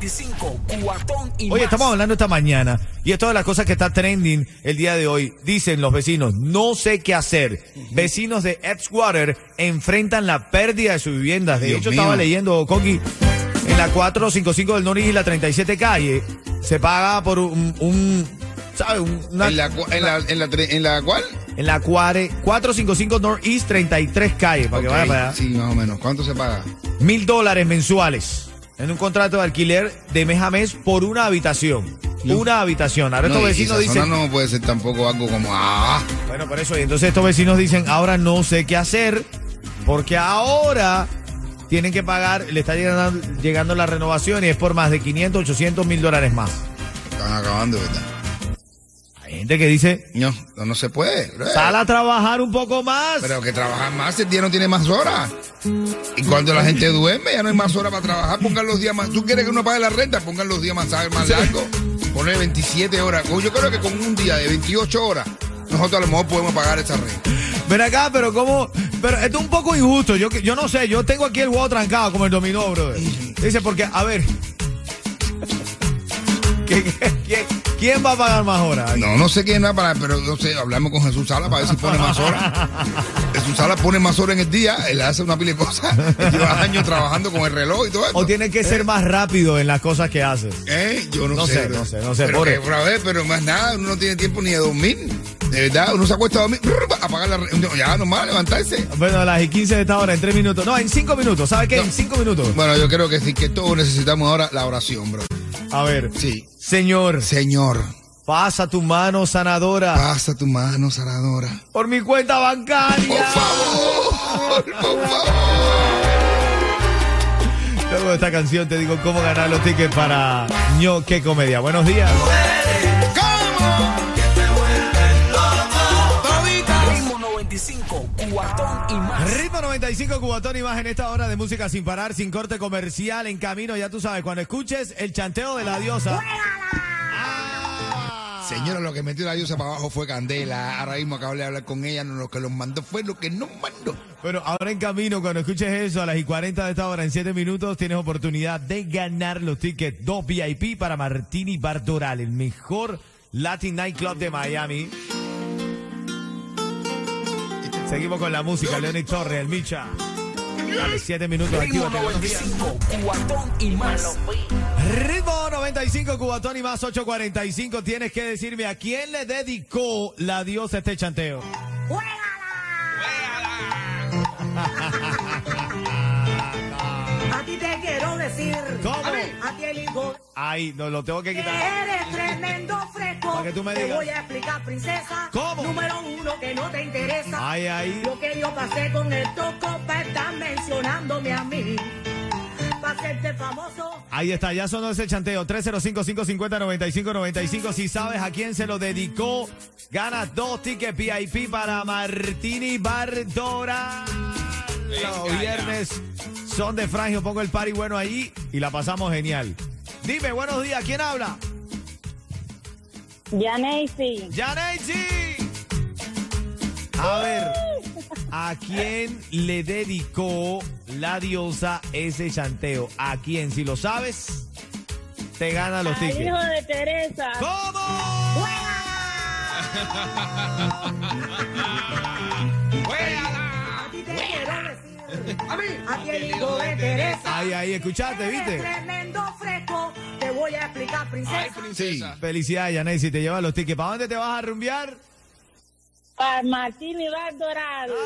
Ritmo 95, cuatón y Oye, más. estamos hablando esta mañana y es todas las cosas que está trending el día de hoy. Dicen los vecinos, no sé qué hacer. Vecinos de Edgewater enfrentan la pérdida de sus viviendas. De Dios hecho, mío. estaba leyendo, Coqui, en la 455 del Norris y la 37 calle, se paga por un, un ¿sabes? Un- una- ¿En la, en, la, en, la, tre- ¿En la cual? en la cuare- 455 Northeast 33 calle, para que Ok, vaya para allá. Sí, más o menos. ¿Cuánto se paga? Mil dólares mensuales en un contrato de alquiler de mes a mes por una habitación. Una habitación. Ahora estos No, vecinos dicen... no puede ser tampoco algo como, ah, Bueno, por eso, y entonces estos vecinos dicen, ahora no sé qué hacer, porque ahora tienen que pagar, le está llegando, llegando la renovación y es por más de 500, 800 mil dólares más. están acabando, ¿verdad? Gente que dice, No, no, no se puede. sal a trabajar un poco más. Pero que trabajar más, el día no tiene más horas. Y cuando la gente duerme, ya no hay más horas para trabajar. Pongan los días más. ¿Tú quieres que uno pague la renta? Pongan los días más, más largos. Poner 27 horas. Yo creo que con un día de 28 horas, nosotros a lo mejor podemos pagar esa renta. Ven acá, pero cómo, pero esto es un poco injusto. Yo, yo no sé, yo tengo aquí el huevo trancado como el dominó, brother. Dice, porque, a ver, ¿qué- qué- quién, quién va a pagar más horas? No, no sé quién va para, pero no sé, hablamos con Jesús Sala para ver si pone más horas. Jesús Sala pone más horas en el día, él hace una pila de cosas, lleva años trabajando con el reloj y todo eso. O tiene que ser más rápido en las cosas que haces. ¿Eh? Yo no, No sé. no sé, no sé, Pero, que, a ver, pero más nada, uno no tiene tiempo ni de dormir. De verdad, uno se acuesta a dormir, apagar la... Ya, normal, levantarse. Bueno, a las y 15 de esta hora, en 3 minutos. No, en 5 minutos. ¿Sabes qué? No. En 5 minutos. Bueno, yo creo que sí, que todos necesitamos ahora la oración, bro. A ver. Sí. Señor, Señor, pasa tu mano sanadora pasa tu mano sanadora. por mi cuenta bancaria. Por favor, por favor. Luego de esta canción te digo cómo ganar los tickets para ño, qué comedia. Buenos días. Y más. Ritmo 95 Cubatón y más en esta hora de música sin parar, sin corte comercial, en camino, ya tú sabes, cuando escuches el chanteo de la diosa. Ah. Señora, lo que metió la diosa para abajo fue Candela. Ahora mismo acabo de hablar con ella. No, lo que los mandó fue lo que nos mandó. Pero ahora en camino, cuando escuches eso, a las y 40 de esta hora, en 7 minutos, tienes oportunidad de ganar los tickets 2 VIP para Martini Bar Doral, el mejor Latin Nightclub de Miami. Seguimos con la música, Leonid Torres, el Micha. Dale, 7 minutos, Ritmo actívate, buenos días. 95, cuatón y más. Ritmo 95, Cubatón y más 845. Tienes que decirme a quién le dedicó la diosa este chanteo. A ti te quiero decir. ¿Cómo? A ti el hijo. Ay, no lo tengo que quitar. Eres tremendo fresco. Para que tú me Te voy a explicar, princesa. ¿Cómo? Número uno que no te interesa. Ay, ay. Lo que yo pasé con el toco para estar mencionándome a mí. Para hacerte famoso. Ahí está, ya sonó ese chanteo. 305-550-9595. Si sabes a quién se lo dedicó, gana dos tickets VIP para Martini Bardora. Los viernes son de Frangio. Pongo el party bueno ahí y la pasamos genial. Dime, buenos días, ¿quién habla? Yanesi, ¡Yanechi! A ver, ¿a quién le dedicó la diosa ese chanteo? ¿A quién? Si lo sabes, te gana los al tickets. hijo de Teresa. ¿Cómo? A ti te quiero decir. A mí. A ti el hijo de Teresa. Ahí, ahí, escuchaste, ¿viste? tremendo fresco. Voy a explicar, princesa. Sí. Felicidades, Yanesi, te lleva los tickets. ¿Para dónde te vas a rumbear? Para Martín Ibar Doral. Con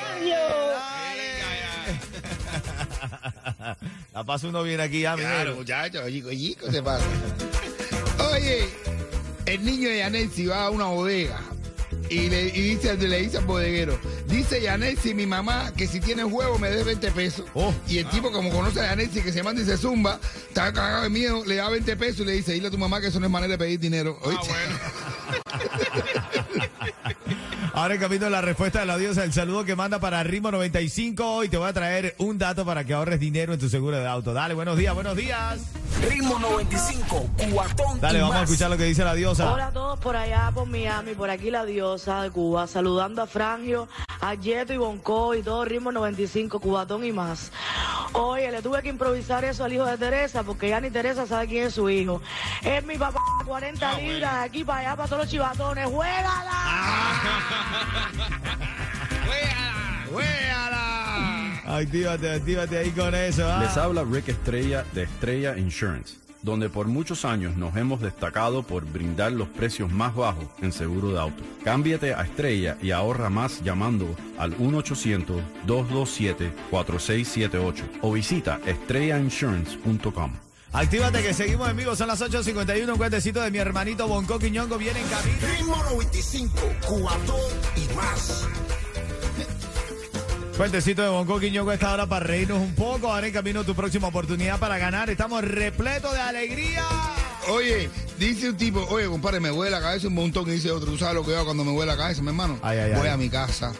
Fabio. La paso uno bien aquí ya, Claro, muchachos, chico, chico, se pasa. Oye, el niño de Yanesi va a una bodega y le, y dice, le dice al bodeguero, dice Yanesi, mi mamá, que si tiene huevo me dé 20 pesos. Oh. Y el tipo, como conoce a Yanesi, que se manda y se zumba, está cagado de miedo, le da 20 pesos y le dice, dile a tu mamá que eso no es manera de pedir dinero. ¿Oíste? Ahora en camino la respuesta de la diosa, el saludo que manda para Ritmo 95 hoy te voy a traer un dato para que ahorres dinero en tu seguro de auto. Dale, buenos días, buenos días. Ritmo 95, cuatón Dale, y vamos a escuchar lo que dice la diosa. Hola a todos por allá, por Miami, por aquí la diosa de Cuba, saludando a Frangio, a Yeto y Bonco y todo ritmo 95, Cubatón y más. Oye, le tuve que improvisar eso al hijo de Teresa porque ya ni Teresa sabe quién es su hijo. Es mi papá, 40 libras, de aquí para allá, para todos los chivatones. ¡Juégala! ¡Juégala! Actívate, actívate ahí con eso. ¿ah? Les habla Rick Estrella de Estrella Insurance, donde por muchos años nos hemos destacado por brindar los precios más bajos en seguro de auto. Cámbiate a Estrella y ahorra más llamando al 1-800-227-4678 o visita estrellainsurance.com. Actívate que seguimos en vivo, son las 8.51, un cuentecito de mi hermanito Bonco Quiñongo viene en camino. Ritmo 95, cuatón y más. Cuentecito de Bonco Quiñongo esta hora para reírnos un poco. Ahora en camino tu próxima oportunidad para ganar. Estamos repletos de alegría. Oye, dice un tipo, oye, compadre, me huele la cabeza un montón. Y dice otro, ¿tú sabes lo que hago cuando me huele la cabeza, mi hermano? Ay, ay, Voy ay. a mi casa,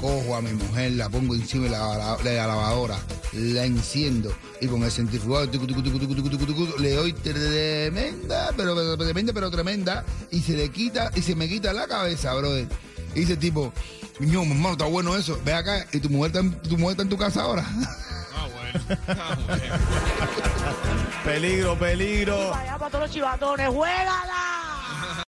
cojo a mi mujer, la pongo encima de la, la- lavadora, la enciendo y con el centrifugador tucu, tucu, tucu, le doy tremenda, pero, pero tremenda, pero tremenda, y se le quita, y se me quita la cabeza, brother. Y dice el tipo, no, hermano, está bueno eso. Ve acá, y tu mujer está, en- tu mujer está en tu casa ahora. Peligro, peligro. Para allá, para todos los chivatones. ¡Juégala!